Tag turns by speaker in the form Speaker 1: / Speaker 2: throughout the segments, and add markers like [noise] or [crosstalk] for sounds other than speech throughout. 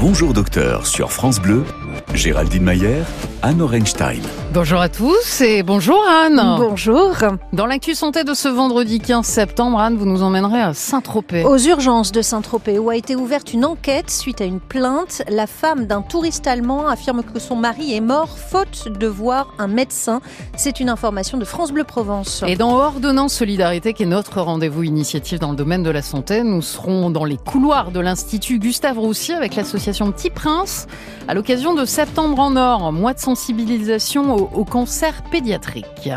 Speaker 1: Bonjour docteur sur France Bleu, Géraldine Mayer, Anne Orenstein.
Speaker 2: Bonjour à tous et bonjour Anne.
Speaker 3: Bonjour.
Speaker 2: Dans l'actu santé de ce vendredi 15 septembre, Anne, vous nous emmènerez à Saint-Tropez.
Speaker 3: Aux urgences de Saint-Tropez, où a été ouverte une enquête suite à une plainte. La femme d'un touriste allemand affirme que son mari est mort faute de voir un médecin. C'est une information de France Bleu Provence.
Speaker 2: Et dans Ordonnance Solidarité, qui est notre rendez-vous initiative dans le domaine de la santé, nous serons dans les couloirs de l'Institut Gustave Roussy avec l'association Petit Prince à l'occasion de Septembre en Or, mois de sensibilisation au, au cancer pédiatrique.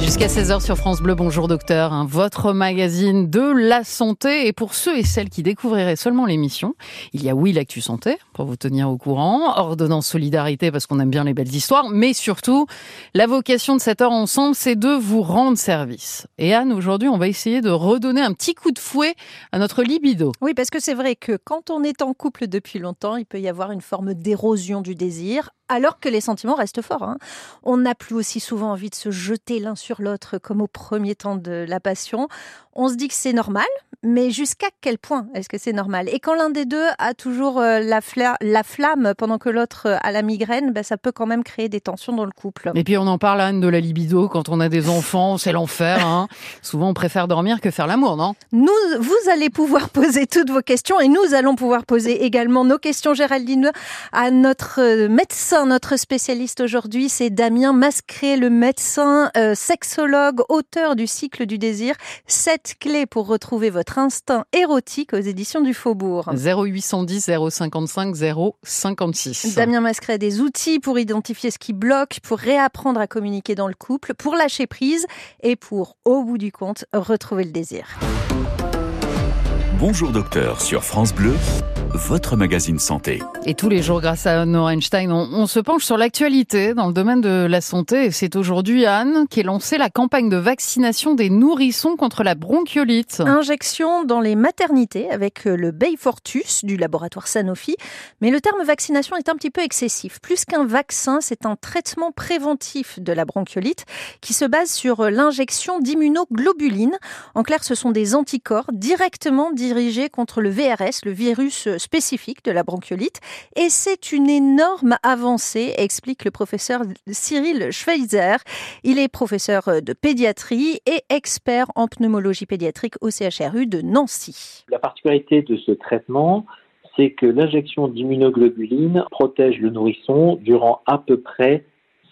Speaker 2: Jusqu'à 16h sur France Bleu, bonjour docteur, votre magazine de la santé. Et pour ceux et celles qui découvriraient seulement l'émission, il y a oui l'actu santé pour vous tenir au courant, ordonnance solidarité parce qu'on aime bien les belles histoires, mais surtout la vocation de cette heure ensemble, c'est de vous rendre service. Et Anne, aujourd'hui, on va essayer de redonner un petit coup de fouet à notre libido.
Speaker 3: Oui, parce que c'est vrai que quand on est en couple depuis longtemps, il peut y avoir une forme d'érosion du désir, alors que les sentiments restent forts. Hein. On n'a plus aussi souvent envie de se jeter l'un sur l'autre comme au premier temps de la passion. On se dit que c'est normal, mais jusqu'à quel point est-ce que c'est normal? Et quand l'un des deux a toujours euh, la, fla la flamme pendant que l'autre euh, a la migraine, ben, ça peut quand même créer des tensions dans le couple.
Speaker 2: Et puis on en parle, Anne, de la libido. Quand on a des enfants, c'est l'enfer. Hein. Souvent, on préfère dormir que faire l'amour, non?
Speaker 3: Nous, vous allez pouvoir poser toutes vos questions et nous allons pouvoir poser également nos questions, Géraldine, à notre euh, médecin, notre spécialiste aujourd'hui. C'est Damien Mascré, le médecin, euh, sexologue, auteur du cycle du désir. Sept clés pour retrouver votre instinct érotique aux éditions du Faubourg.
Speaker 2: 0810 055 056.
Speaker 3: Damien Mascret a des outils pour identifier ce qui bloque, pour réapprendre à communiquer dans le couple, pour lâcher prise et pour, au bout du compte, retrouver le désir.
Speaker 1: Bonjour docteur sur France Bleu, votre magazine santé.
Speaker 2: Et tous les jours, grâce à Anne Einstein, on, on, se penche sur l'actualité dans le domaine de la santé. C'est aujourd'hui Anne qui a lancé la campagne de vaccination des nourrissons contre la bronchiolite.
Speaker 3: Injection dans les maternités avec le Beyfortus du laboratoire Sanofi. Mais le terme vaccination est un petit peu excessif. Plus qu'un vaccin, c'est un traitement préventif de la bronchiolite qui se base sur l'injection d'immunoglobulines. En clair, ce sont des anticorps directement dirigés contre le VRS, le virus spécifique de la bronchiolite. Et c'est une énorme avancée, explique le professeur Cyril Schweizer. Il est professeur de pédiatrie et expert en pneumologie pédiatrique au CHRU de Nancy.
Speaker 4: La particularité de ce traitement, c'est que l'injection d'immunoglobulines protège le nourrisson durant à peu près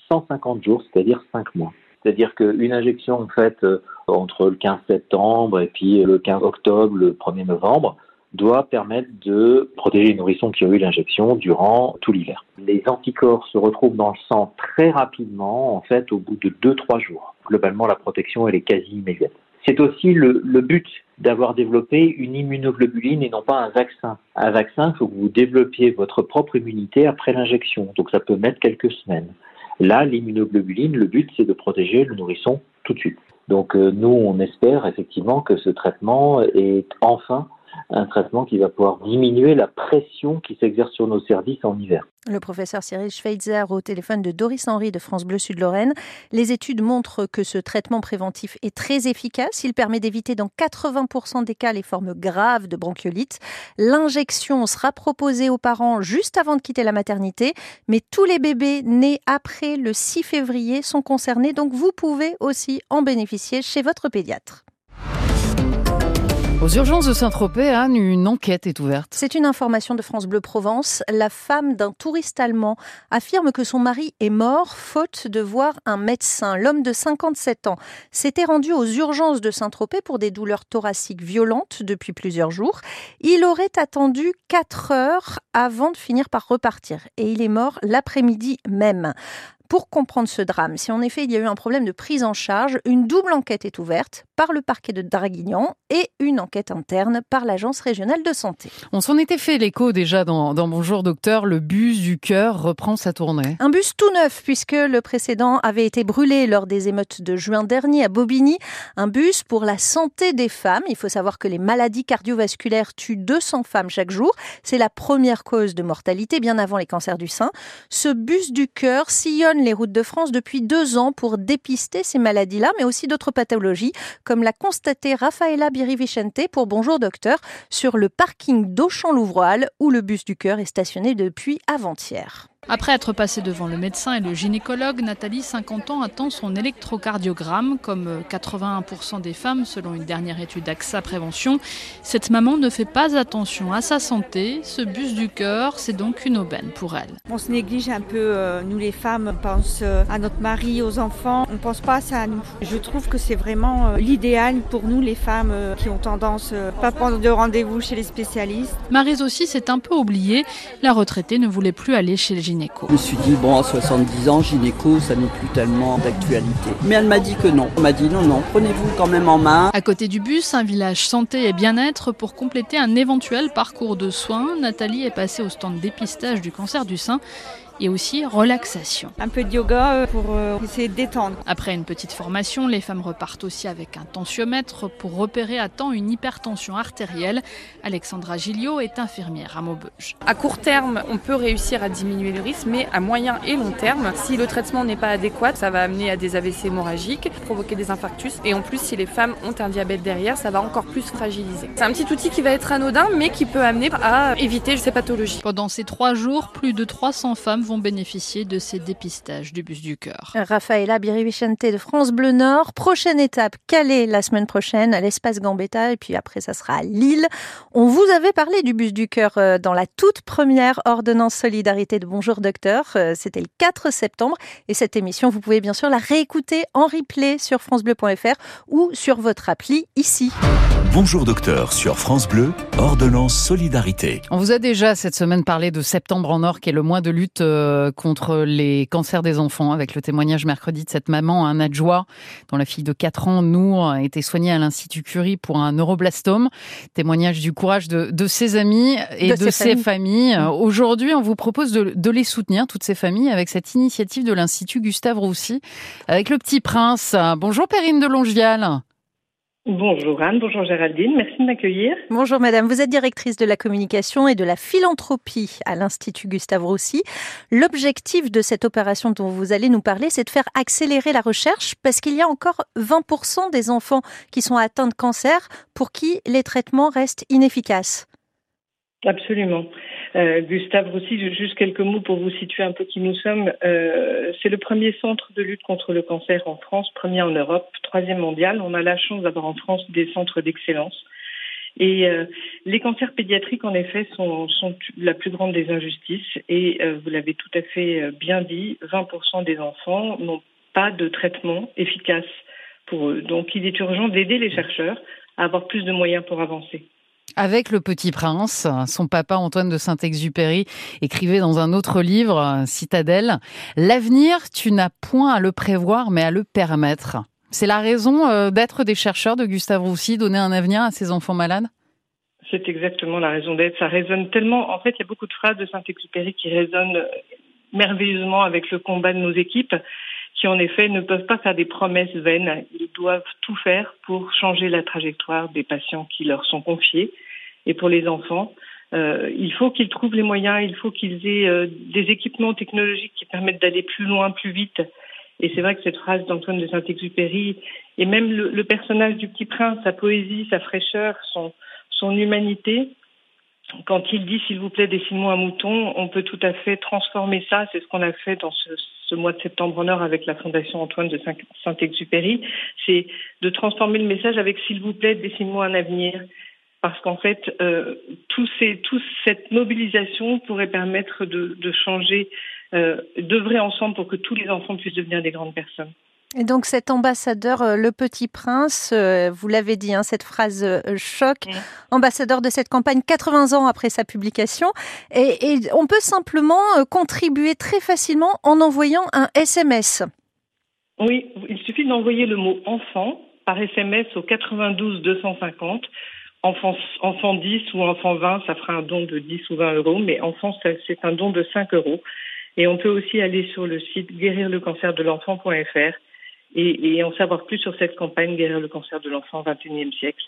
Speaker 4: 150 jours, c'est-à-dire 5 mois. C'est-à-dire qu'une injection faite entre le 15 septembre et puis le 15 octobre, le 1er novembre, doit permettre de protéger les nourrissons qui ont eu l'injection durant tout l'hiver. Les anticorps se retrouvent dans le sang très rapidement, en fait, au bout de 2-3 jours. Globalement, la protection, elle est quasi immédiate. C'est aussi le, le but d'avoir développé une immunoglobuline et non pas un vaccin. Un vaccin, il faut que vous développiez votre propre immunité après l'injection, donc ça peut mettre quelques semaines. Là, l'immunoglobuline, le but, c'est de protéger le nourrisson tout de suite. Donc euh, nous, on espère effectivement que ce traitement est enfin un traitement qui va pouvoir diminuer la pression qui s'exerce sur nos services en hiver.
Speaker 3: Le professeur Cyril Schweitzer au téléphone de Doris Henry de France Bleu Sud-Lorraine. Les études montrent que ce traitement préventif est très efficace. Il permet d'éviter dans 80% des cas les formes graves de bronchiolite. L'injection sera proposée aux parents juste avant de quitter la maternité, mais tous les bébés nés après le 6 février sont concernés, donc vous pouvez aussi en bénéficier chez votre pédiatre.
Speaker 2: Aux urgences de Saint-Tropez, Anne, une enquête est ouverte.
Speaker 3: C'est une information de France Bleu Provence. La femme d'un touriste allemand affirme que son mari est mort faute de voir un médecin. L'homme de 57 ans s'était rendu aux urgences de Saint-Tropez pour des douleurs thoraciques violentes depuis plusieurs jours. Il aurait attendu 4 heures avant de finir par repartir et il est mort l'après-midi même. Pour comprendre ce drame, si en effet il y a eu un problème de prise en charge, une double enquête est ouverte par le parquet de Draguignan et une enquête interne par l'Agence régionale de santé.
Speaker 2: On s'en était fait l'écho déjà dans, dans, Bonjour Docteur, le bus du cœur reprend sa tournée.
Speaker 3: Un bus tout neuf puisque le précédent avait été brûlé lors des émeutes de juin dernier à Bobigny. Un bus pour la santé des femmes. Il faut savoir que les maladies cardiovasculaires tuent 200 femmes chaque jour. C'est la première cause de mortalité bien avant les cancers du sein. Ce bus du cœur sillonne les routes de France depuis deux ans pour dépister ces maladies-là, mais aussi d'autres pathologies, comme l'a constaté Rafaela Birivicente pour Bonjour Docteur sur le parking d'Auchan-Louvroil où le bus du cœur est stationné depuis avant-hier.
Speaker 5: Après être passée devant le médecin et le gynécologue, Nathalie, 50 ans, attend son électrocardiogramme, comme 81% des femmes selon une dernière étude d'AXA Prévention. Cette maman ne fait pas attention à sa santé. Ce bus du cœur, c'est donc une aubaine pour elle.
Speaker 6: On se néglige un peu, euh, nous les femmes, on pense euh, à notre mari, aux enfants, on ne pense pas ça à nous. Je trouve que c'est vraiment euh, l'idéal pour nous les femmes qui ont tendance à pas prendre de rendez-vous chez les spécialistes.
Speaker 5: Marise aussi s'est un peu oubliée. La retraitée ne voulait plus aller chez le gynécologue
Speaker 7: je me suis dit, bon, à 70 ans, gynéco, ça n'est plus tellement d'actualité. Mais elle m'a dit que non. Elle m'a dit, non, non, prenez-vous quand même en main.
Speaker 5: À côté du bus, un village santé et bien-être pour compléter un éventuel parcours de soins. Nathalie est passée au stand dépistage du cancer du sein et aussi relaxation.
Speaker 6: Un peu de yoga euh, pour euh, essayer de détendre.
Speaker 5: Après une petite formation, les femmes repartent aussi avec un tensiomètre pour repérer à temps une hypertension artérielle. Alexandra Gilliot est infirmière à Maubeuge.
Speaker 8: À court terme, on peut réussir à diminuer le risque, mais à moyen et long terme, si le traitement n'est pas adéquat, ça va amener à des AVC hémorragiques, provoquer des infarctus. Et en plus, si les femmes ont un diabète derrière, ça va encore plus fragiliser. C'est un petit outil qui va être anodin, mais qui peut amener à éviter ces pathologies.
Speaker 5: Pendant ces trois jours, plus de 300 femmes vont bénéficier de ces dépistages du bus du cœur.
Speaker 3: Rafaela Birivicente de France Bleu Nord. Prochaine étape, Calais la semaine prochaine à l'espace Gambetta et puis après ça sera à Lille. On vous avait parlé du bus du cœur euh, dans la toute première ordonnance solidarité de Bonjour Docteur. Euh, c'était le 4 septembre et cette émission, vous pouvez bien sûr la réécouter en replay sur francebleu.fr ou sur votre appli ici.
Speaker 1: Bonjour Docteur sur France Bleu, ordonnance solidarité.
Speaker 2: On vous a déjà cette semaine parlé de Septembre en Or qui est le mois de lutte euh, contre les cancers des enfants, avec le témoignage mercredi de cette maman, un adjoint dont la fille de 4 ans, nous, a été soignée à l'Institut Curie pour un neuroblastome. Témoignage du courage de, de ses amis et de, ses, familles. Mmh. Aujourd'hui, on vous propose de, de, les soutenir, toutes ces familles, avec cette initiative de l'Institut Gustave Roussy, avec le Petit Prince. Bonjour Perrine de Longevial.
Speaker 9: Bonjour Anne, bonjour Géraldine, merci de m'accueillir.
Speaker 3: Bonjour Madame, vous êtes directrice de la communication et de la philanthropie à l'Institut Gustave Roussy. L'objectif de cette opération dont vous allez nous parler, c'est de faire accélérer la recherche parce qu'il y a encore 20% des enfants qui sont atteints de cancer pour qui les traitements restent inefficaces.
Speaker 9: Absolument. Euh, Gustave Roussy, juste quelques mots pour vous situer un peu qui nous sommes. Euh, c'est le premier centre de lutte contre le cancer en France, premier en Europe, troisième mondial. On a la chance d'avoir en France des centres d'excellence. Et euh, les cancers pédiatriques, en effet, sont, sont, la plus grande des injustices. Et euh, vous l'avez tout à fait bien dit, 20% des enfants n'ont pas de traitement efficace pour eux. Donc il est urgent d'aider les chercheurs à avoir plus de moyens pour avancer.
Speaker 2: Avec le petit prince, son papa Antoine de Saint-Exupéry écrivait dans un autre livre, Citadelle, L'avenir, tu n'as point à le prévoir, mais à le permettre. C'est la raison euh, d'être des chercheurs de Gustave Roussy, donner un avenir à ses enfants malades?
Speaker 9: C'est exactement la raison d'être. Ça résonne tellement. En fait, il y a beaucoup de phrases de Saint-Exupéry qui résonnent merveilleusement avec le combat de nos équipes qui en effet ne peuvent pas faire des promesses vaines. Ils doivent tout faire pour changer la trajectoire des patients qui leur sont confiés. Et pour les enfants, euh, il faut qu'ils trouvent les moyens, il faut qu'ils aient euh, des équipements technologiques qui permettent d'aller plus loin, plus vite. Et c'est vrai que cette phrase d'Antoine de Saint-Exupéry, et même le, personnage du Petit Prince, sa poésie, sa fraîcheur, son humanité, quand il dit s'il vous plaît dessine-moi un mouton, on peut tout à fait transformer ça. C'est ce qu'on a fait dans ce, mois de septembre en heure avec la Fondation Antoine de Saint-Exupéry. C'est de transformer le message avec s'il vous plaît dessine-moi un avenir parce qu'en fait, euh, tout toute cette mobilisation pourrait permettre de, de changer, euh, d'œuvrer ensemble pour que tous les enfants puissent devenir des grandes personnes.
Speaker 3: Et donc cet ambassadeur, euh, le petit prince, euh, vous l'avez dit, hein, cette phrase euh, choc, mmh. ambassadeur de cette campagne 80 ans après sa publication. Et, et on peut simplement contribuer très facilement en envoyant un SMS.
Speaker 9: Oui, il suffit d'envoyer le mot enfant par SMS au 92 250 enfant, enfant 10 ou enfant 20, ça fera un don de 10 ou 20 euros, mais enfant, c'est un don de 5 euros. Et on peut aussi aller sur le site guérirlecancerdel'enfant.fr et, et, en savoir plus sur cette campagne Guérir le cancer de l'enfant au XXIe siècle,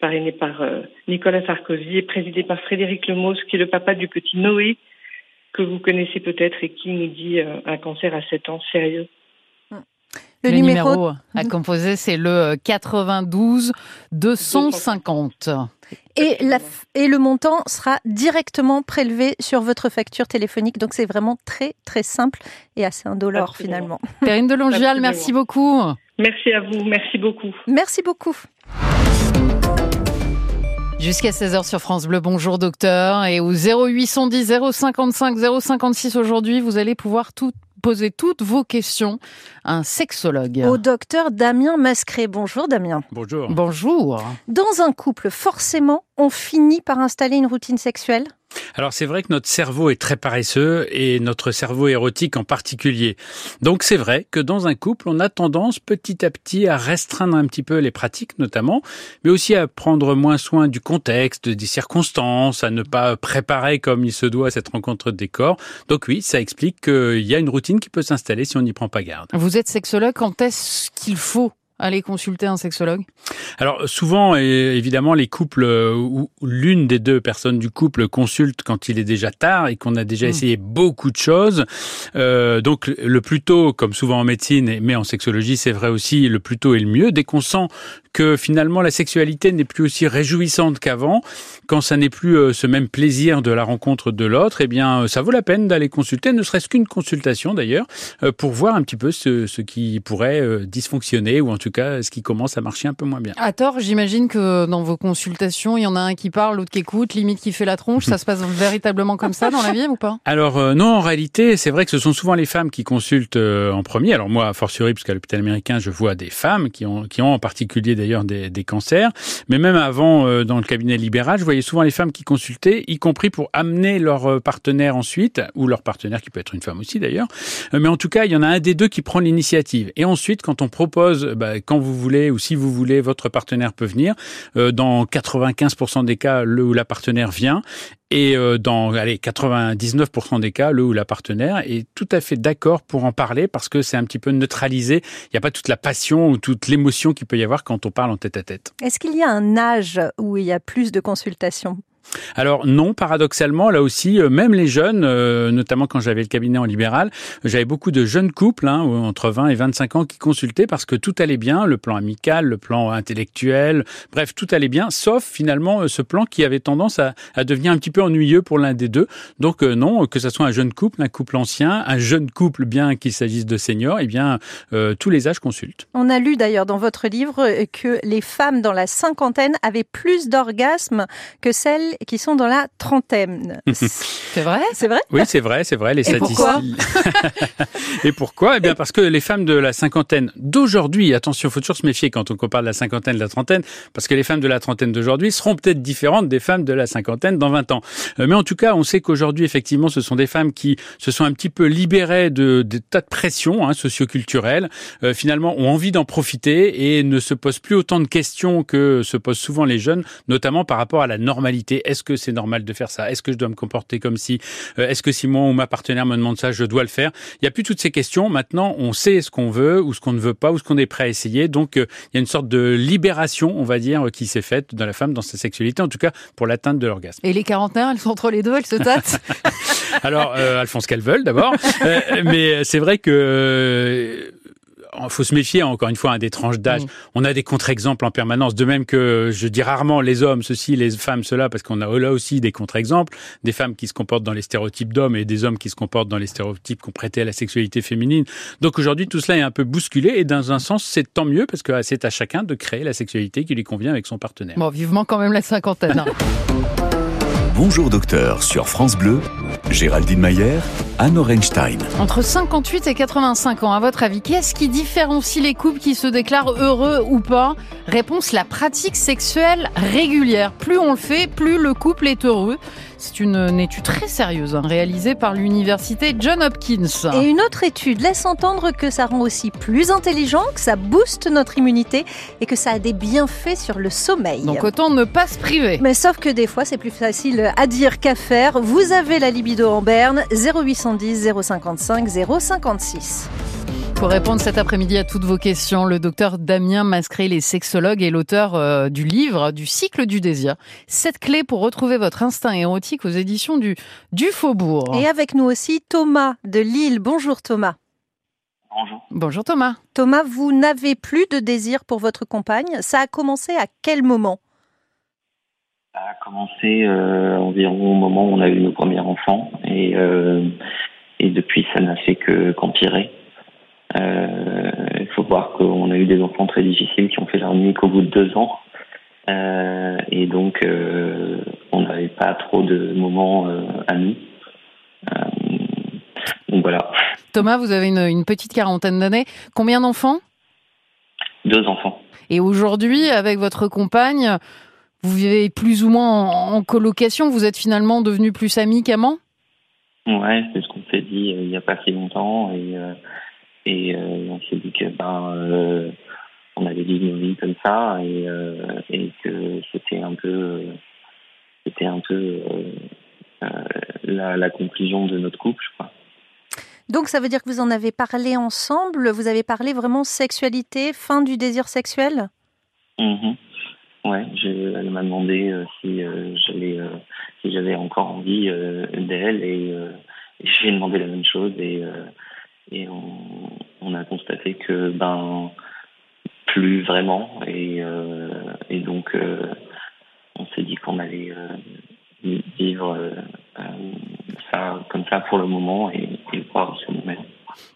Speaker 9: parrainée par euh, Nicolas Sarkozy et présidée par Frédéric Lemos, qui est le papa du petit Noé, que vous connaissez peut-être et qui nous dit euh, un cancer à 7 ans sérieux.
Speaker 2: Le, numéro, à composer, c'est le 92 250.
Speaker 3: Et, la, et le montant sera directement prélevé sur votre facture téléphonique. Donc c'est vraiment très très simple et assez indolore finalement.
Speaker 2: Perrine de Longial, merci beaucoup.
Speaker 9: Merci à vous, merci beaucoup.
Speaker 3: Merci beaucoup.
Speaker 2: Jusqu'à 16h sur France Bleu, bonjour docteur. Et au 0810 055 056 aujourd'hui, vous allez pouvoir tout poser toutes vos questions à un sexologue.
Speaker 3: Au docteur Damien Mascret. Bonjour Damien.
Speaker 10: Bonjour.
Speaker 2: Bonjour.
Speaker 3: Dans un couple, forcément, on finit par installer une routine sexuelle?
Speaker 10: Alors c'est vrai que notre cerveau est très paresseux et notre cerveau érotique en particulier. Donc c'est vrai que dans un couple, on a tendance petit à petit à restreindre un petit peu les pratiques notamment, mais aussi à prendre moins soin du contexte, des circonstances, à ne pas préparer comme il se doit cette rencontre de décor. Donc oui, ça explique qu'il y a une routine qui peut s'installer si on n'y prend pas garde.
Speaker 2: Vous êtes sexologue, quand est-ce qu'il faut aller consulter un sexologue
Speaker 10: Alors souvent, évidemment, les couples euh, où l'une des deux personnes du couple consulte quand il est déjà tard et qu'on a déjà hmm. essayé beaucoup de choses. Euh, donc le plus tôt, comme souvent en médecine, mais en sexologie, c'est vrai aussi, le plus tôt est le mieux. Dès qu'on sent que finalement la sexualité n'est plus aussi réjouissante qu'avant, quand ça n'est plus euh, ce même plaisir de la rencontre de l'autre, eh bien ça vaut la peine d'aller consulter, ne serait-ce qu'une consultation d'ailleurs, pour voir un petit peu ce, ce qui pourrait dysfonctionner ou en tout cas ce qui commence à marcher un peu moins bien.
Speaker 2: À tort, j'imagine que dans vos consultations, il y en a un qui parle, l'autre qui écoute, limite qui fait la tronche. Ça se passe véritablement comme ça dans la vie ou pas?
Speaker 10: Alors euh, non, en réalité, c'est vrai que ce sont souvent les femmes qui consultent euh, en premier. Alors moi, a fortiori, puisqu'à l'hôpital américain, je vois des femmes qui ont, qui ont en particulier d'ailleurs des, des, cancers. Mais même avant, euh, dans le cabinet libéral, je voyais souvent les femmes qui consultaient, y compris pour amener leur partenaire ensuite, ou leur partenaire qui peut être une femme aussi d'ailleurs. mais en tout cas, il y en a un des deux qui prend l'initiative. Et ensuite, quand on propose, bah, quand vous voulez ou si vous voulez, votre partenaire peut venir. Euh, dans 95% des cas, le ou la partenaire vient. Et euh, dans allez, 99% des cas, le ou la partenaire est tout à fait d'accord pour en parler parce que c'est un petit peu neutralisé. Il n'y a pas toute la passion ou toute l'émotion qu'il peut y avoir quand on parle en tête à tête.
Speaker 3: Est-ce qu'il y a un âge où il y a plus de consultations?
Speaker 10: Alors non, paradoxalement, là aussi, euh, même les jeunes, euh, notamment quand j'avais le cabinet en libéral, j'avais beaucoup de jeunes couples, hein, entre 20 et 25 ans, qui consultaient parce que tout allait bien, le plan amical, le plan intellectuel, bref, tout allait bien, sauf finalement euh, ce plan qui avait tendance à, devenir un petit peu ennuyeux pour l'un des deux. Donc non, que ce soit un jeune couple, un couple ancien, un jeune couple, bien qu'il s'agisse de seniors, eh bien, tous les âges consultent.
Speaker 3: On a lu d'ailleurs dans votre livre que les femmes dans la cinquantaine avaient plus d'orgasmes que celles qui sont dans la trentaine. [laughs]
Speaker 2: C'est vrai?
Speaker 3: C'est vrai?
Speaker 10: Oui, c'est vrai, c'est vrai. Les
Speaker 2: Et Pourquoi? [laughs]
Speaker 10: Et pourquoi? Eh bien, parce que les femmes de la cinquantaine d'aujourd'hui, attention, faut toujours se méfier quand on compare la cinquantaine de la trentaine, parce que les femmes de la trentaine d'aujourd'hui seront peut-être différentes des femmes de la cinquantaine dans 20 ans. Euh, mais en tout cas, on sait qu'aujourd'hui, effectivement, ce sont des femmes qui se sont un petit peu libérées de, de tas de pressions hein, socioculturelles, euh, finalement, ont envie d'en profiter et ne se posent plus autant de questions que se posent souvent les jeunes, notamment par rapport à la normalité. Est-ce que c'est normal de faire ça? Est-ce que je dois me comporter comme si euh, Est-ce que si moi ou ma partenaire me demande ça, je dois le faire? Il n'y a plus toutes ces questions. Maintenant, on sait ce qu'on veut ou ce qu'on ne veut pas ou ce qu'on est prêt à essayer. Donc, euh, il y a une sorte de libération, on va dire, qui s'est faite dans la femme dans sa sexualité, en tout cas pour l'atteinte de l'orgasme.
Speaker 2: Et les quarantenaires, elles sont entre les deux, elles se tâtent? [laughs]
Speaker 10: Alors, euh, elles font ce qu'elles veulent d'abord, mais c'est vrai que faut se méfier encore une fois hein, des tranches d'âge. Mm. On a des contre-exemples en permanence, de même que je dis rarement les hommes ceci, les femmes cela, parce qu'on a là aussi des contre-exemples, des femmes qui se comportent dans les stéréotypes d'hommes et des hommes qui se comportent dans les stéréotypes qu'on prêtait à la sexualité féminine. Donc aujourd'hui tout cela est un peu bousculé et dans un sens c'est tant mieux parce que c'est à chacun de créer la sexualité qui lui convient avec son partenaire.
Speaker 2: Bon, vivement quand même la cinquantaine. Hein. [laughs]
Speaker 1: Bonjour docteur sur France Bleu, Géraldine Mayer, Anne Orenstein.
Speaker 2: Entre 58 et 85 ans, à votre avis, qu'est-ce qui différencie les couples qui se déclarent heureux ou pas? Réponse la pratique sexuelle régulière. Plus on le fait, plus le couple est heureux. C'est une, étude très sérieuse hein, réalisée par l'université John Hopkins.
Speaker 3: Et une autre étude laisse entendre que ça rend aussi plus intelligent, que ça booste notre immunité et que ça a des bienfaits sur le sommeil.
Speaker 2: Donc autant ne pas se priver.
Speaker 3: Mais sauf que des fois c'est plus facile à dire qu'à faire. Vous avez la libido en berne 0810 055 056.
Speaker 2: Pour répondre cet après-midi à toutes vos questions, le docteur Damien Mascret, les sexologue et l'auteur euh, du livre du cycle du désir. Cette clé pour retrouver votre instinct érotique aux éditions du, du Faubourg.
Speaker 3: Et avec nous aussi Thomas de Lille. Bonjour Thomas.
Speaker 11: Bonjour.
Speaker 2: Bonjour Thomas.
Speaker 3: Thomas, vous n'avez plus de désir pour votre compagne. Ça a commencé à quel moment?
Speaker 11: Ça a commencé euh, environ au moment où on a eu nos premiers enfants et, euh, et depuis ça n'a fait que qu'empirer. Euh, il faut voir qu'on a eu des enfants très difficiles qui ont fait leur nuit qu'au bout de deux ans. Euh, et donc, euh, on n'avait pas trop de moments à nous. donc voilà.
Speaker 2: Thomas, vous avez une, une petite quarantaine d'années. Combien d'enfants?
Speaker 11: Deux enfants.
Speaker 2: Et aujourd'hui, avec votre compagne, vous vivez plus ou moins en, en colocation. Vous êtes finalement devenus plus amis qu'amants
Speaker 11: Ouais, c'est ce qu'on s'est dit il n'y a pas si longtemps. Et, et euh, on s'est dit que ben euh, on avait dit nos vies comme ça et, euh, et que c'était un peu c'était un peu la, la, conclusion de notre couple, je crois.
Speaker 3: Donc ça veut dire que vous en avez parlé ensemble, vous avez parlé vraiment sexualité, fin du désir sexuel?
Speaker 11: Mmh. Ouais, elle m'a demandé si j'allais si j'avais encore envie d'elle et, et je lui ai demandé la même chose et on, a constaté que ben plus vraiment et, euh, donc euh, on s'est dit qu'on allait euh, vivre euh, ça comme ça pour le moment et, et voir ce nous mène.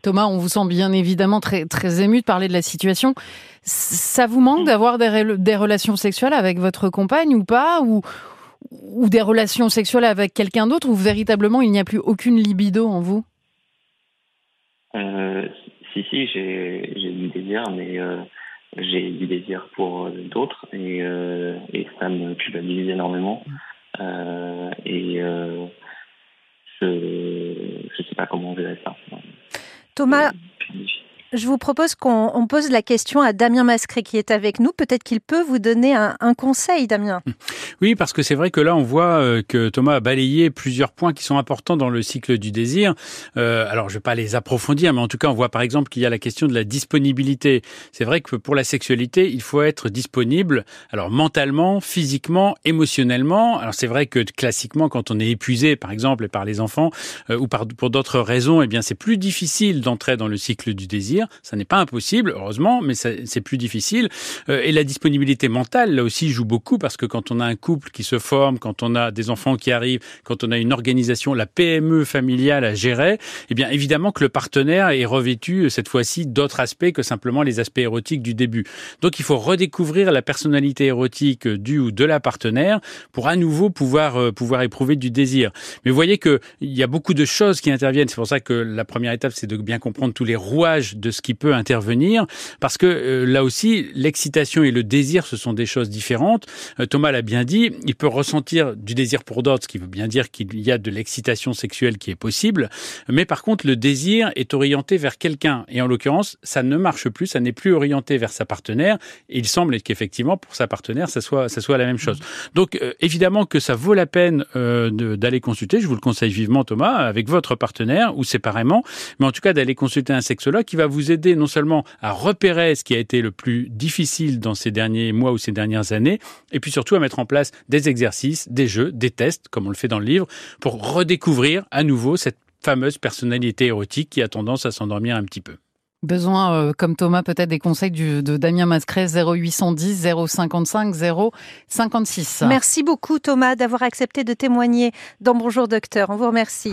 Speaker 2: Thomas, on vous sent bien évidemment très, très ému de parler de la situation. Ça vous manque d'avoir des, des, relations sexuelles avec votre compagne ou pas? Ou, ou des relations sexuelles avec quelqu'un d'autre ou véritablement il n'y a plus aucune libido en vous?
Speaker 11: Euh, si, si, j'ai du désir, mais euh, j'ai du désir pour d'autres et, euh, et ça me culpabilise énormément. Euh, et euh, je ne sais pas comment gérer ça.
Speaker 3: Thomas, je vous propose qu'on pose la question à Damien Mascret qui est avec nous. Peut-être qu'il peut vous donner un, un, conseil, Damien. [laughs]
Speaker 10: Oui, parce que c'est vrai que là, on voit euh, que Thomas a balayé plusieurs points qui sont importants dans le cycle du désir. Euh, alors, je ne vais pas les approfondir, mais en tout cas, on voit par exemple qu'il y a la question de la disponibilité. C'est vrai que pour la sexualité, il faut être disponible, alors mentalement, physiquement, émotionnellement. Alors, c'est vrai que classiquement, quand on est épuisé, par exemple, par les enfants euh, ou par, pour d'autres raisons, eh bien, c'est plus difficile d'entrer dans le cycle du désir. Ça n'est pas impossible, heureusement, mais c'est plus difficile. Euh, et la disponibilité mentale, là aussi, joue beaucoup parce que quand on a un couple qui se forme, quand on a des enfants qui arrivent, quand on a une organisation, la PME familiale à gérer, eh bien, évidemment que le partenaire est revêtu, euh, cette fois-ci, d'autres aspects que simplement les aspects érotiques du début. Donc, il faut redécouvrir la personnalité érotique du ou de la partenaire pour à nouveau pouvoir, euh, pouvoir éprouver du désir. Mais vous voyez qu'il y a beaucoup de choses qui interviennent. C'est pour ça que la première étape, c'est de bien comprendre tous les rouages de ce qui peut intervenir, parce que euh, là aussi, l'excitation et le désir, ce sont des choses différentes. Euh, Thomas l'a bien dit, il peut ressentir du désir pour d'autres, ce qui veut bien dire qu'il y a de l'excitation sexuelle qui est possible, mais par contre, le désir est orienté vers quelqu'un, et en l'occurrence, ça ne marche plus, ça n'est plus orienté vers sa partenaire, et il semble qu'effectivement, pour sa partenaire, ça soit, ça soit la même chose. Donc, euh, évidemment que ça vaut la peine euh, d'aller consulter, je vous le conseille vivement, Thomas, avec votre partenaire, ou séparément, mais en tout cas d'aller consulter un sexologue qui va vous vous aider non seulement à repérer ce qui a été le plus difficile dans ces derniers mois ou ces dernières années, et puis surtout à mettre en place des exercices, des jeux, des tests, comme on le fait dans le livre, pour redécouvrir à nouveau cette fameuse personnalité érotique qui a tendance à s'endormir un petit peu.
Speaker 2: Besoin, euh, comme Thomas, peut-être des conseils du, de Damien Mascret, 0810 055 056.
Speaker 3: Merci beaucoup Thomas d'avoir accepté de témoigner dans Bonjour Docteur. On vous remercie.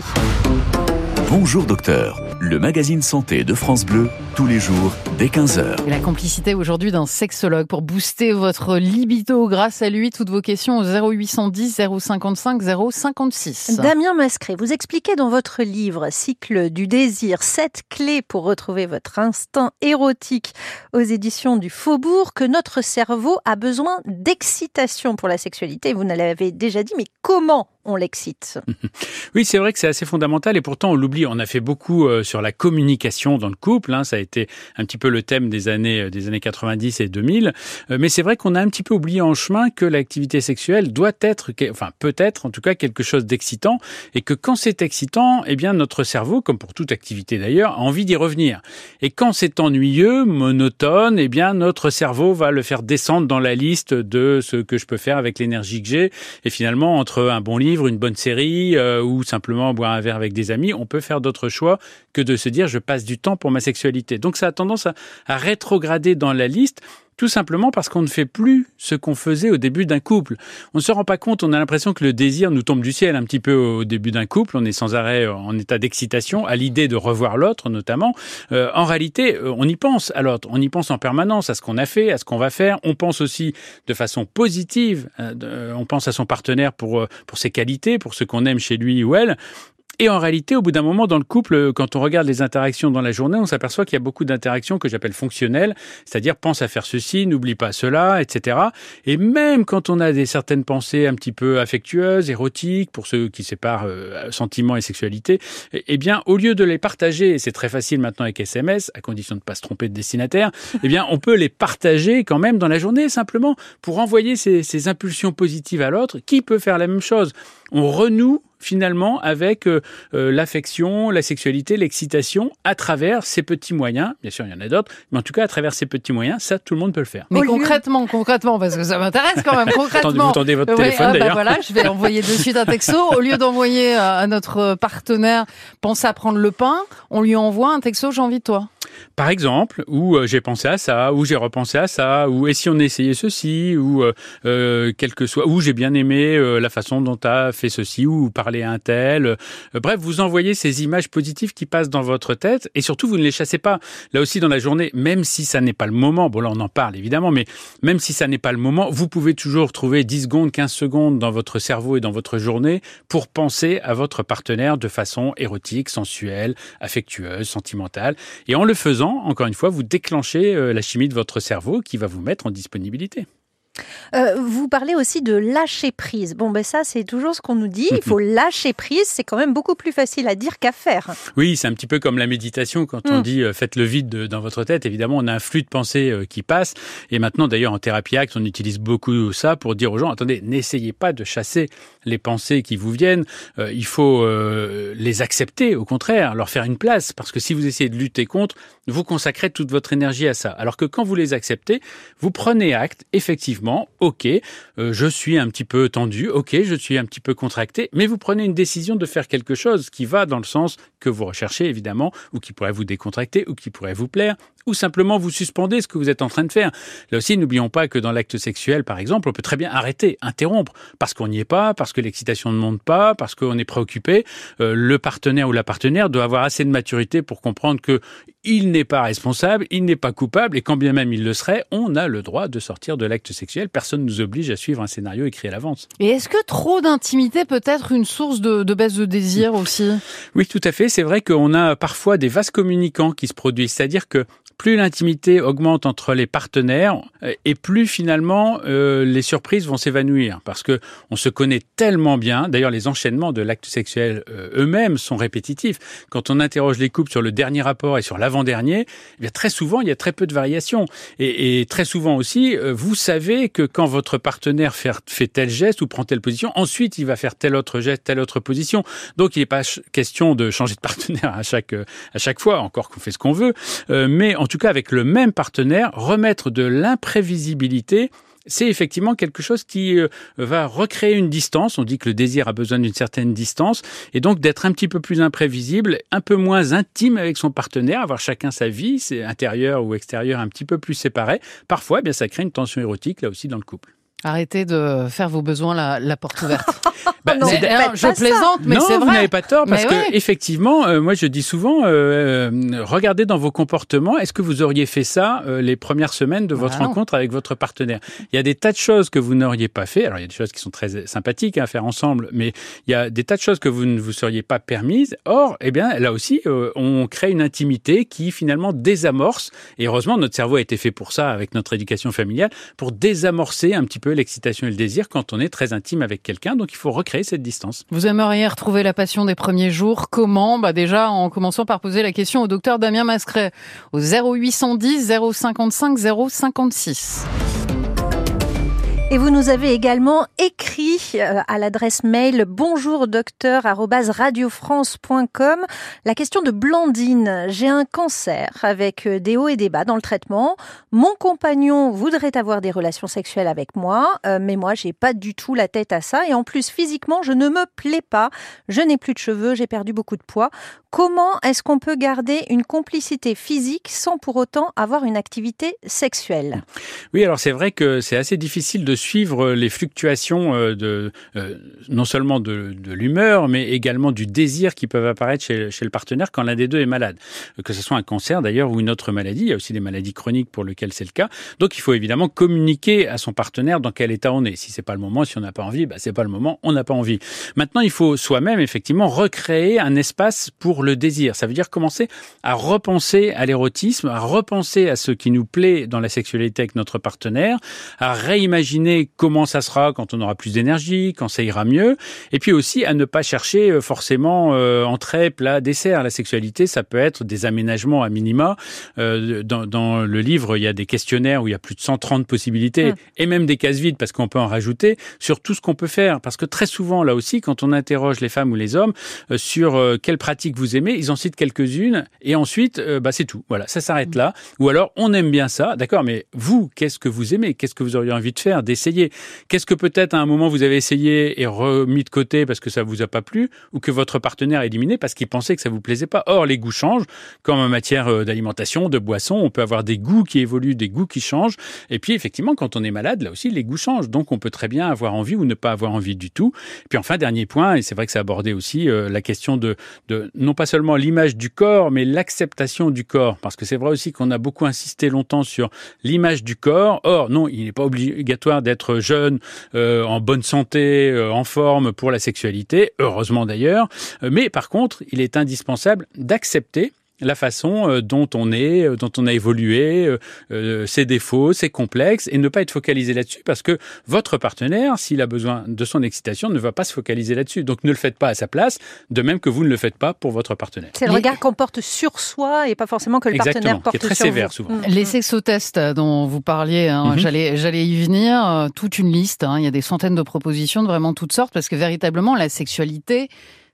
Speaker 1: Bonjour Docteur, le magazine santé de France Bleu, tous les jours dès 15h.
Speaker 2: Et la complicité aujourd'hui d'un sexologue pour booster votre libido. Grâce à lui, toutes vos questions au 0810 055 056.
Speaker 3: Damien Mascret, vous expliquez dans votre livre Cycle du désir, 7 clés pour retrouver votre instinct érotique aux éditions du Faubourg que notre cerveau a besoin d'excitation pour la sexualité. Vous l'avez déjà dit, mais comment on l'excite? [laughs]
Speaker 10: Oui, c'est vrai que c'est assez fondamental et pourtant on l'oublie. On a fait beaucoup euh, sur la communication dans le couple. Hein. Ça a été un petit peu le thème des années des années 90 et 2000. Mais c'est vrai qu'on a un petit peu oublié en chemin que l'activité sexuelle doit être, enfin peut-être en tout cas quelque chose d'excitant, et que quand c'est excitant, eh bien notre cerveau, comme pour toute activité d'ailleurs, a envie d'y revenir. Et quand c'est ennuyeux, monotone, eh bien notre cerveau va le faire descendre dans la liste de ce que je peux faire avec l'énergie que j'ai. Et finalement, entre un bon livre, une bonne série euh, ou simplement boire un verre avec des amis, on peut faire d'autres choix que de se dire je passe du temps pour ma sexualité. Donc ça a tendance à rétrograder dans la liste tout simplement parce qu'on ne fait plus ce qu'on faisait au début d'un couple. On ne se rend pas compte, on a l'impression que le désir nous tombe du ciel un petit peu au début d'un couple, on est sans arrêt en état d'excitation, à l'idée de revoir l'autre notamment. Euh, en réalité, euh, on y pense à l'autre, on y pense en permanence à ce qu'on a fait, à ce qu'on va faire, on pense aussi de façon positive, euh, on pense à son partenaire pour, pour ses qualités, pour ce qu'on aime chez lui ou elle, et en réalité, au bout d'un moment, dans le couple, quand on regarde les interactions dans la journée, on s'aperçoit qu'il y a beaucoup d'interactions que j'appelle fonctionnelles, c'est-à-dire pense à faire ceci, n'oublie pas cela, etc. Et même quand on a des certaines pensées un petit peu affectueuses, érotiques, pour ceux qui séparent euh, sentiments et sexualité, eh, eh bien, au lieu de les partager, et c'est très facile maintenant avec SMS, à condition de ne pas se tromper de destinataire, [laughs] eh bien, on peut les partager quand même dans la journée, simplement pour envoyer ces, ces impulsions positives à l'autre, qui peut faire la même chose. On renoue finalement avec euh, euh, l'affection, la sexualité, l'excitation à travers ces petits moyens. Bien sûr, il y en a d'autres, mais en tout cas à travers ces petits moyens, ça tout le monde peut le faire.
Speaker 2: Mais concrètement, concrètement, parce que ça m'intéresse quand même [laughs] concrètement.
Speaker 10: vous tendez votre téléphone
Speaker 2: ah,
Speaker 10: bah
Speaker 2: d'ailleurs. voilà, je vais [laughs] envoyer de suite un texto. Au lieu d'envoyer à notre partenaire pense à prendre le pain, on lui envoie un texto j'ai envie de toi.
Speaker 10: Par exemple, où euh, j'ai pensé à ça, ou j'ai repensé à ça, ou et si on essayait ceci, ou euh, euh quel que soit, ou j'ai bien aimé euh, la façon dont tu as fait ceci, ou parler à un tel. bref, vous envoyez ces images positives qui passent dans votre tête, et surtout vous ne les chassez pas. Là aussi dans la journée, même si ça n'est pas le moment, bon là on en parle évidemment, mais même si ça n'est pas le moment, vous pouvez toujours trouver 10 secondes, 15 secondes dans votre cerveau et dans votre journée pour penser à votre partenaire de façon érotique, sensuelle, affectueuse, sentimentale. Et en le faisant, encore une fois, vous déclenchez euh, la chimie de votre cerveau qui va vous mettre en disponibilité.
Speaker 3: Euh, vous parlez aussi de lâcher prise. Bon, ben ça, c'est toujours ce qu'on nous dit. Il faut [laughs] lâcher prise. C'est quand même beaucoup plus facile à dire qu'à faire.
Speaker 10: Oui, c'est un petit peu comme la méditation. Quand on mm. dit euh, faites le vide dans votre tête, évidemment, on a un flux de pensée euh, qui passe. Et maintenant, d'ailleurs, en thérapie acte, on utilise beaucoup ça pour dire aux gens attendez, n'essayez pas de chasser les pensées qui vous viennent. il faut les accepter, au contraire, leur faire une place. Parce que si vous essayez de lutter contre, vous consacrez toute votre énergie à ça. Alors que quand vous les acceptez, vous prenez acte, effectivement ok, euh, je suis un petit peu tendu, ok, je suis un petit peu contracté, mais vous prenez une décision de faire quelque chose qui va dans le sens que vous recherchez évidemment, ou qui pourrait vous décontracter, ou qui pourrait vous plaire, ou simplement vous suspendez ce que vous êtes en train de faire. Là aussi, n'oublions pas que dans l'acte sexuel, par exemple, on peut très bien arrêter, interrompre, parce qu'on n'y est pas, parce que l'excitation ne monte pas, parce qu'on est préoccupé. Euh, le partenaire ou la partenaire doit avoir assez de maturité pour comprendre que il n'est pas responsable, il n'est pas coupable, et quand bien même il le serait, on a le droit de sortir de l'acte sexuel. Personne ne nous oblige à suivre un scénario écrit à l'avance.
Speaker 2: Et est-ce que trop d'intimité peut être une source de, de baisse de désir aussi?
Speaker 10: Oui, tout à fait. C'est vrai qu'on a parfois des vases communicants qui se produisent, c'est-à-dire que plus l'intimité augmente entre les partenaires euh, et plus finalement euh, les surprises vont s'évanouir parce que on se connaît tellement bien. D'ailleurs, les enchaînements de l'acte sexuel euh, eux-mêmes sont répétitifs. Quand on interroge les couples sur le dernier rapport et sur l'avant-dernier, eh bien très souvent il y a très peu de variations et, et très souvent aussi vous savez que quand votre partenaire fait, fait tel geste ou prend telle position, ensuite il va faire tel autre geste, telle autre position. Donc il n'est pas question de changer de [laughs] partenaire à chaque à chaque fois, encore qu'on fait ce qu'on veut, mais tout cas avec le même partenaire, remettre de l'imprévisibilité c'est effectivement quelque chose qui euh, va recréer une distance. On dit que le désir a besoin d'une certaine distance et donc d'être un petit peu plus imprévisible, un peu moins intime avec son partenaire, avoir chacun sa vie, c'est intérieur ou extérieur, un petit peu plus séparé. Parfois, eh bien, ça crée une tension érotique là aussi dans le couple.
Speaker 2: Arrêtez de faire vos besoins la, la porte ouverte. bah, [laughs] non, je plaisante, mais c'est vrai.
Speaker 10: vous n'avez pas tort parce que effectivement, euh, moi je dis souvent, euh, euh, regardez dans vos comportements, est-ce que vous auriez fait ça euh, les premières semaines de votre rencontre avec votre partenaire? Il y a des tas de choses que vous n'auriez pas fait. Alors il y a des choses qui sont très sympathiques à faire ensemble, mais il y a des tas de choses que vous ne vous seriez pas permises. Or, eh bien là aussi, on crée une intimité qui finalement désamorce. Et heureusement, notre cerveau a été fait pour ça avec notre éducation familiale, pour désamorcer un petit peu l'excitation et le désir quand on est très intime avec quelqu'un. Donc il faut recréer cette distance.
Speaker 2: Vous aimeriez retrouver la passion des premiers jours Comment? Bah déjà en commençant par poser la question au docteur Damien Mascret au 0810 055 056.
Speaker 3: Et vous nous avez également écrit euh, à l'adresse mail bonjourdocteur@radiofrance.com la question de Blandine. J'ai un cancer avec euh, des hauts et des bas dans le traitement. Mon compagnon voudrait avoir des relations sexuelles avec moi, euh, mais moi j'ai pas du tout la tête à ça et en plus physiquement je ne me plais pas. Je n'ai plus de cheveux, j'ai perdu beaucoup de poids. Comment est-ce qu'on peut garder une complicité physique sans pour autant avoir une activité sexuelle?
Speaker 10: Oui, alors c'est vrai que c'est assez difficile de suivre les fluctuations euh, de euh, non seulement de, l'humeur, mais également du désir qui peuvent apparaître chez, chez le partenaire quand l'un des deux est malade. Que ce soit un cancer d'ailleurs ou une autre maladie, il y a aussi des maladies chroniques pour lesquelles c'est le cas. Donc il faut évidemment communiquer à son partenaire dans quel état on est. Si c'est pas le moment, si on n'a pas envie, bah, c'est pas le moment, on n'a pas envie. Maintenant, il faut soi-même effectivement recréer un espace pour le désir. Ça veut dire commencer à repenser à l'érotisme, à repenser à ce qui nous plaît dans la sexualité avec notre partenaire, à réimaginer comment ça sera quand on aura plus d'énergie, quand ça ira mieux, et puis aussi à ne pas chercher euh, forcément euh, entrée, plat, dessert. La sexualité, ça peut être des aménagements à minima. Euh, dans, dans, le livre, il y a des questionnaires où il y a plus de 130 possibilités, mmh. et même des cases vides, parce qu'on peut en rajouter, sur tout ce qu'on peut faire. Parce que très souvent, là aussi, quand on interroge les femmes ou les hommes euh, sur euh, quelles pratiques vous ils en citent quelques-unes, et ensuite, euh, bah, c'est tout. Voilà, ça s'arrête là. Ou alors, on aime bien ça, d'accord, mais vous, qu'est-ce que vous aimez? Qu'est-ce que vous auriez envie de faire des essayer. Qu'est-ce que peut-être à un moment vous avez essayé et remis de côté parce que ça vous a pas plu ou que votre partenaire a éliminé parce qu'il pensait que ça vous plaisait pas? Or, les goûts changent, comme en matière euh, d'alimentation, de boisson, on peut avoir des goûts qui évoluent, des goûts qui changent. Et puis, effectivement, quand on est malade, là aussi, les goûts changent. Donc, on peut très bien avoir envie ou ne pas avoir envie du tout. Puis, enfin, dernier point, et c'est vrai que ça abordé aussi euh, la question de, de non pas seulement l'image du corps, mais l'acceptation du corps. Parce que c'est vrai aussi qu'on a beaucoup insisté longtemps sur l'image du corps. Or, non, il n'est pas obligatoire d'être jeune, euh, en bonne santé, euh, en forme pour la sexualité, heureusement d'ailleurs. Euh, mais par contre, il est indispensable d'accepter la façon euh, dont on est, euh, dont on a évolué, euh, ses défauts, ses complexes, et ne pas être focalisé là-dessus parce que votre partenaire, s'il a besoin de son excitation, ne va pas se focaliser là-dessus. Donc ne le faites pas à sa place, de même que vous ne le faites pas pour votre partenaire.
Speaker 3: C'est le regard qu'on porte sur soi et pas forcément que le partenaire porte
Speaker 10: qui est très
Speaker 3: sur
Speaker 10: sévère
Speaker 3: vous.
Speaker 10: souvent.
Speaker 3: Mm.
Speaker 2: Les sexotests dont vous parliez, hein,
Speaker 10: Mhm.
Speaker 2: j'allais, j'allais y venir, toute une liste. hein. il y a des centaines de propositions de vraiment toutes sortes parce que véritablement la sexualité,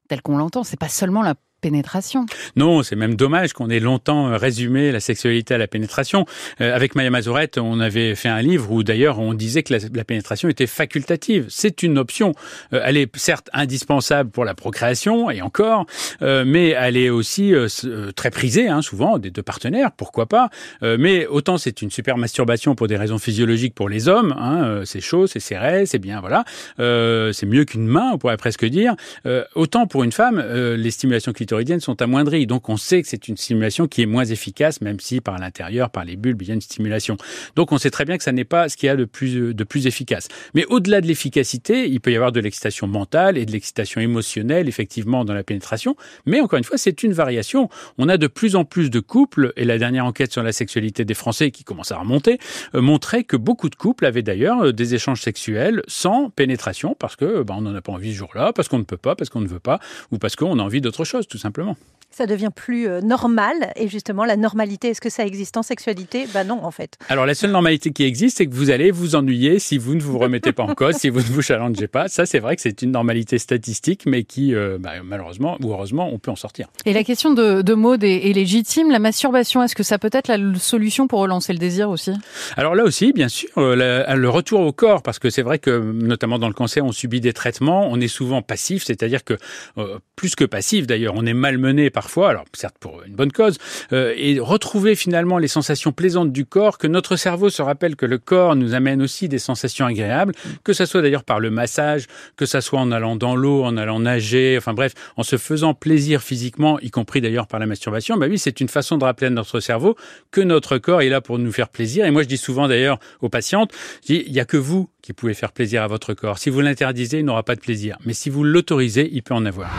Speaker 2: telle qu'on l'entend, c'est pas seulement la pénétration.
Speaker 10: Non, c'est même dommage qu'on ait longtemps euh, résumé la sexualité à la pénétration. Euh, avec Maya Mazorette, on avait fait un livre où d'ailleurs on disait que la, pénétration était facultative. C'est une option. Euh, elle est certes indispensable pour la procréation, et encore, euh, mais elle est aussi euh, très prisée, hein, souvent, des deux partenaires, pourquoi pas. Euh, mais autant c'est une super masturbation pour des raisons physiologiques pour les hommes, hein, euh, c'est chaud, c'est serré, c'est bien, voilà. Euh, c'est mieux qu'une main, on pourrait presque dire. Euh, autant pour une femme, euh, les stimulations clitoridiennes sont amoindries. Donc on sait que c'est une stimulation qui est moins efficace, même si par l'intérieur, par les bulbes, il y a une stimulation. Donc on sait très bien que ça n'est pas ce qu'il y a de plus, efficace. Mais au-delà de l'efficacité, il peut y avoir de l'excitation mentale et de l'excitation émotionnelle, effectivement, dans la pénétration. Mais encore une fois, c'est une variation. On a de plus en plus de couples, et la dernière enquête sur la sexualité des Français qui commence à remonter, euh, montrait que beaucoup de couples avaient d'ailleurs euh, des échanges sexuels sans pénétration, parce que bah, on n'en a pas envie ce jour-là, parce qu'on ne peut pas, parce qu'on ne veut pas, ou parce qu'on a envie d'autre chose, tout simplement.
Speaker 3: Ça devient plus euh, normal. Et justement, la normalité, est-ce que ça existe en sexualité? Ben non, en fait.
Speaker 10: Alors la seule normalité qui existe, c'est que vous allez vous ennuyer si vous ne vous remettez pas en cause, si vous ne vous challengez pas. Ça, c'est vrai que c'est une normalité statistique, mais qui, euh, bah, malheureusement ou heureusement, on peut en sortir.
Speaker 2: Et la question de, de Maud est, est légitime. La masturbation, est-ce que ça peut être la solution pour relancer le désir aussi?
Speaker 10: Alors là aussi, bien sûr, euh, la, le retour au corps, parce que c'est vrai que notamment dans le cancer, on subit des traitements, on est souvent passif, c'est-à-dire que euh, plus que passif d'ailleurs, on est malmené parfois, alors certes pour une bonne cause, euh, et retrouver finalement les sensations plaisantes du corps, que notre cerveau se rappelle que le corps nous amène aussi des sensations agréables, que ça soit d'ailleurs par le massage, que ça soit en allant dans l'eau, en allant nager, enfin bref, en se faisant plaisir physiquement, y compris d'ailleurs par la masturbation, bah oui, c'est une façon de rappeler à notre cerveau que notre corps est là pour nous faire plaisir. Et moi, je dis souvent d'ailleurs aux patientes, il y a que vous qui pouvez faire plaisir à votre corps. Si vous l'interdisez, il n'aura pas de plaisir. Mais si vous l'autorisez, il peut en avoir.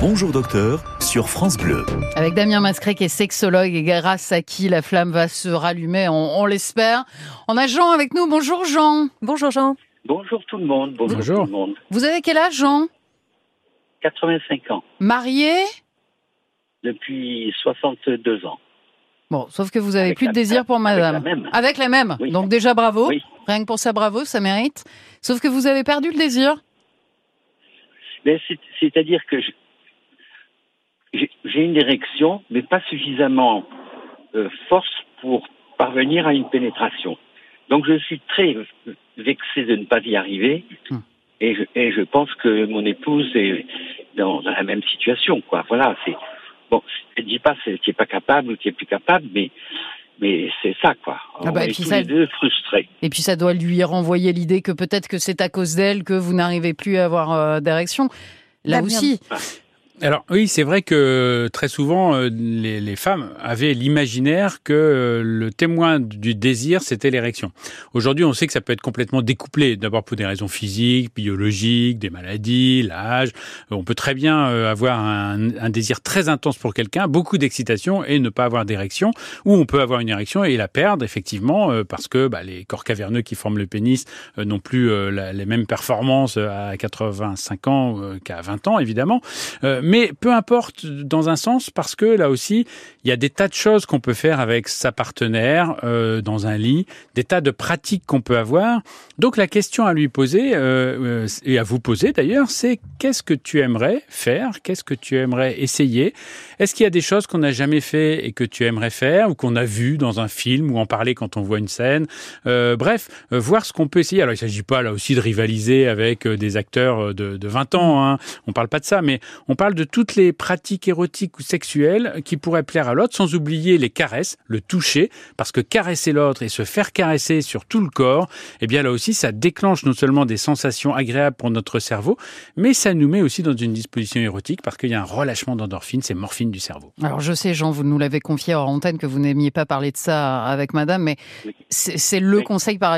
Speaker 1: Bonjour docteur sur France Bleu.
Speaker 2: Avec Damien Mascret qui est sexologue et grâce à qui la flamme va se rallumer, on, on l'espère. On a Jean avec nous. Bonjour Jean.
Speaker 3: Bonjour Jean.
Speaker 12: Bonjour tout le monde. Bonjour,
Speaker 10: Bonjour.
Speaker 12: tout le monde.
Speaker 2: Vous avez quel âge Jean?
Speaker 12: 85 ans.
Speaker 2: Marié?
Speaker 12: Depuis 62 ans.
Speaker 2: Bon, sauf que vous avez
Speaker 12: Avec
Speaker 2: plus de désir pour
Speaker 12: avec
Speaker 2: madame.
Speaker 12: la même.
Speaker 2: Avec la même.
Speaker 12: Oui.
Speaker 2: Donc déjà bravo.
Speaker 12: Oui.
Speaker 2: Rien que pour ça bravo, ça mérite. Sauf que vous avez perdu le désir?
Speaker 12: Mais c'est- C'est-à-dire que je- j'ai une érection, mais pas suffisamment euh, force pour parvenir à une pénétration. Donc je suis très vexé de ne pas y arriver.
Speaker 2: Hum.
Speaker 12: Et, je, et je pense que mon épouse est dans la même situation. Quoi. Voilà, c'est bon. Je ne dis pas que tu n'es pas capable ou tu es plus capable, mais mais c'est ça quoi.
Speaker 2: Ah bah,
Speaker 12: On
Speaker 2: et
Speaker 12: est
Speaker 2: puis
Speaker 12: tous
Speaker 2: ça-
Speaker 12: les deux frustrés.
Speaker 2: Et puis ça doit lui renvoyer l'idée que peut-être que c'est à cause d'elle que vous n'arrivez plus à avoir euh, d'érection. Là
Speaker 3: Damien.
Speaker 2: aussi.
Speaker 10: Alors oui, c'est vrai que très souvent euh, les, les femmes avaient l'imaginaire que euh, le témoin du désir c'était l'érection. Aujourd'hui, on sait que ça peut être complètement découplé. D'abord pour des raisons physiques, biologiques, des maladies, l'âge. On peut très bien euh, avoir un, un désir très intense pour quelqu'un, beaucoup d'excitation et ne pas avoir d'érection, ou on peut avoir une érection et la perdre effectivement parce que bah, les corps caverneux qui forment le pénis n'ont plus les mêmes performances à 85 ans qu'à 20 ans évidemment. Mais peu importe dans un sens parce que là aussi, il y a des tas de choses qu'on peut faire avec sa partenaire euh, dans un lit, des tas de pratiques qu'on peut avoir. Donc la question à lui poser euh, euh, et à vous poser d'ailleurs, c'est qu'est-ce que tu aimerais faire Qu'est-ce que tu aimerais essayer? Est-ce qu'il y a des choses qu'on n'a jamais fait et que tu aimerais faire ou qu'on a vu dans un film ou en parler quand on voit une scène? Euh, Bref, euh, voir ce qu'on peut essayer. Alors il ne s'agit pas là aussi de rivaliser avec euh, des acteurs de, de 20 ans. Hein. On parle pas de ça, mais on parle de toutes les pratiques érotiques ou sexuelles qui pourraient plaire à l'autre, sans oublier les caresses, le toucher, parce que caresser l'autre et se faire caresser sur tout le corps, eh bien là aussi, ça déclenche non seulement des sensations agréables pour notre cerveau, mais ça nous met aussi dans une disposition érotique parce qu'il y a un relâchement d'endorphine, c'est morphine du cerveau.
Speaker 2: Alors je sais, Jean, vous nous l'avez confié hors antenne que vous n'aimiez pas parler de ça avec madame, mais c'est le
Speaker 12: Oui.
Speaker 2: conseil par,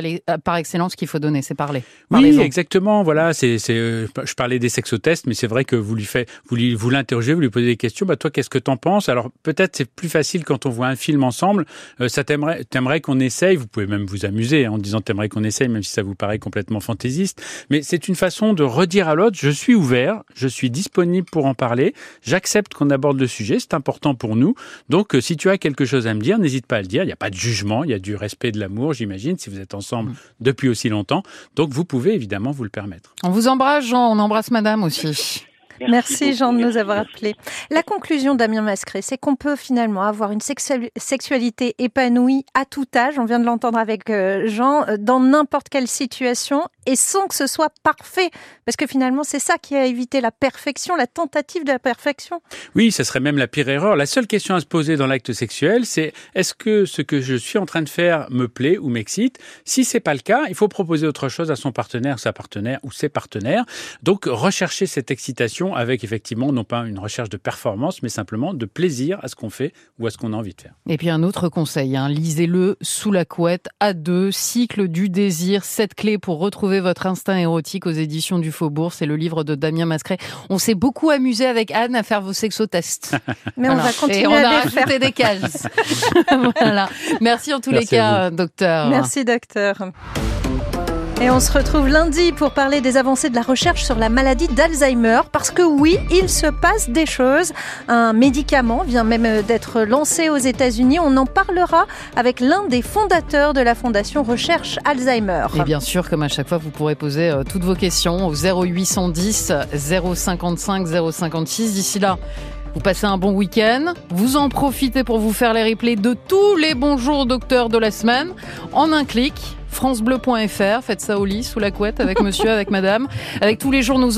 Speaker 2: excellence qu'il faut donner, c'est parler.
Speaker 10: Oui, exactement. Voilà, c'est, c'est, je parlais des sexotests, mais c'est vrai que vous lui faites, vous lui, vous l'interrogez, vous lui posez des questions. Bah toi, qu'est-ce que t'en penses? Alors peut-être c'est plus facile quand on voit un film ensemble. Euh, ça t'aimerait, t'aimerais qu'on essaye. Vous pouvez même vous amuser hein, en disant t'aimerais qu'on essaye, même si ça vous paraît complètement fantaisiste. Mais c'est une façon de redire à l'autre je suis ouvert, je suis disponible pour en parler. J'accepte qu'on aborde le sujet, c'est important pour nous. Donc euh, si tu as quelque chose à me dire, n'hésite pas à le dire. Il n'y a pas de jugement, il y a du respect de l'amour, j'imagine, si vous êtes ensemble depuis aussi longtemps. Donc vous pouvez évidemment vous le permettre.
Speaker 2: On vous embrasse, Jean, on embrasse madame aussi.
Speaker 3: Merci, Jean de nous avoir appelés. La conclusion, Damien Mascret, c'est qu'on peut finalement avoir une sexu- sexualité épanouie à tout âge, on vient de l'entendre avec euh, Jean, euh, dans n'importe quelle situation et sans que ce soit parfait. Parce que finalement, c'est ça qui a évité la perfection, la tentative de la perfection.
Speaker 10: Oui, ça serait même la pire erreur. La seule question à se poser dans l'acte sexuel, c'est est-ce que ce que je suis en train de faire me plaît ou m'excite? Si c'est pas le cas, il faut proposer autre chose à son partenaire, sa partenaire ou ses partenaires. Donc rechercher cette excitation avec effectivement non pas une recherche de performance, mais simplement de plaisir à ce qu'on fait ou à ce qu'on a envie de faire.
Speaker 2: Et puis un autre conseil, hein, lisez-le sous la couette, à deux, cycle du désir, sept clés pour retrouver votre instinct érotique aux éditions du Faubourg. C'est le livre de Damien Mascret. On s'est beaucoup amusé avec Anne à faire vos sexotests. [laughs]
Speaker 3: Mais on
Speaker 2: Voilà.
Speaker 3: va continuer
Speaker 2: Et on
Speaker 3: à
Speaker 2: a
Speaker 3: les faire.
Speaker 2: rajouté des cases. [laughs] [laughs] voilà. Merci en tous
Speaker 10: Merci
Speaker 2: les cas, docteur.
Speaker 3: Merci, docteur. Et on se retrouve lundi pour parler des avancées de la recherche sur la maladie d'Alzheimer. Parce que oui, il se passe des choses. Un médicament vient même d'être lancé aux États-Unis. On en parlera avec l'un des fondateurs de la Fondation Recherche Alzheimer.
Speaker 2: Et bien sûr, comme à chaque fois, vous pourrez poser euh, toutes vos questions au 0810 055 056. D'ici là, vous passez un bon week-end. Vous en profitez pour vous faire les replays de tous les bonjours docteurs de la semaine en un clic. francebleu.fr, faites ça au lit, sous la couette, avec monsieur, avec madame, avec tous les jours nos,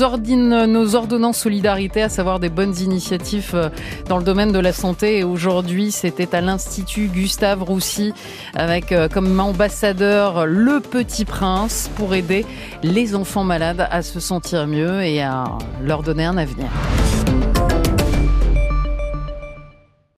Speaker 2: nos ordonnances solidarité, à savoir des bonnes initiatives euh, dans le domaine de la santé. Et aujourd'hui, c'était à l'Institut Gustave Roussy, avec euh, comme ambassadeur le Petit Prince, pour aider les enfants malades à se sentir mieux et à leur donner un avenir.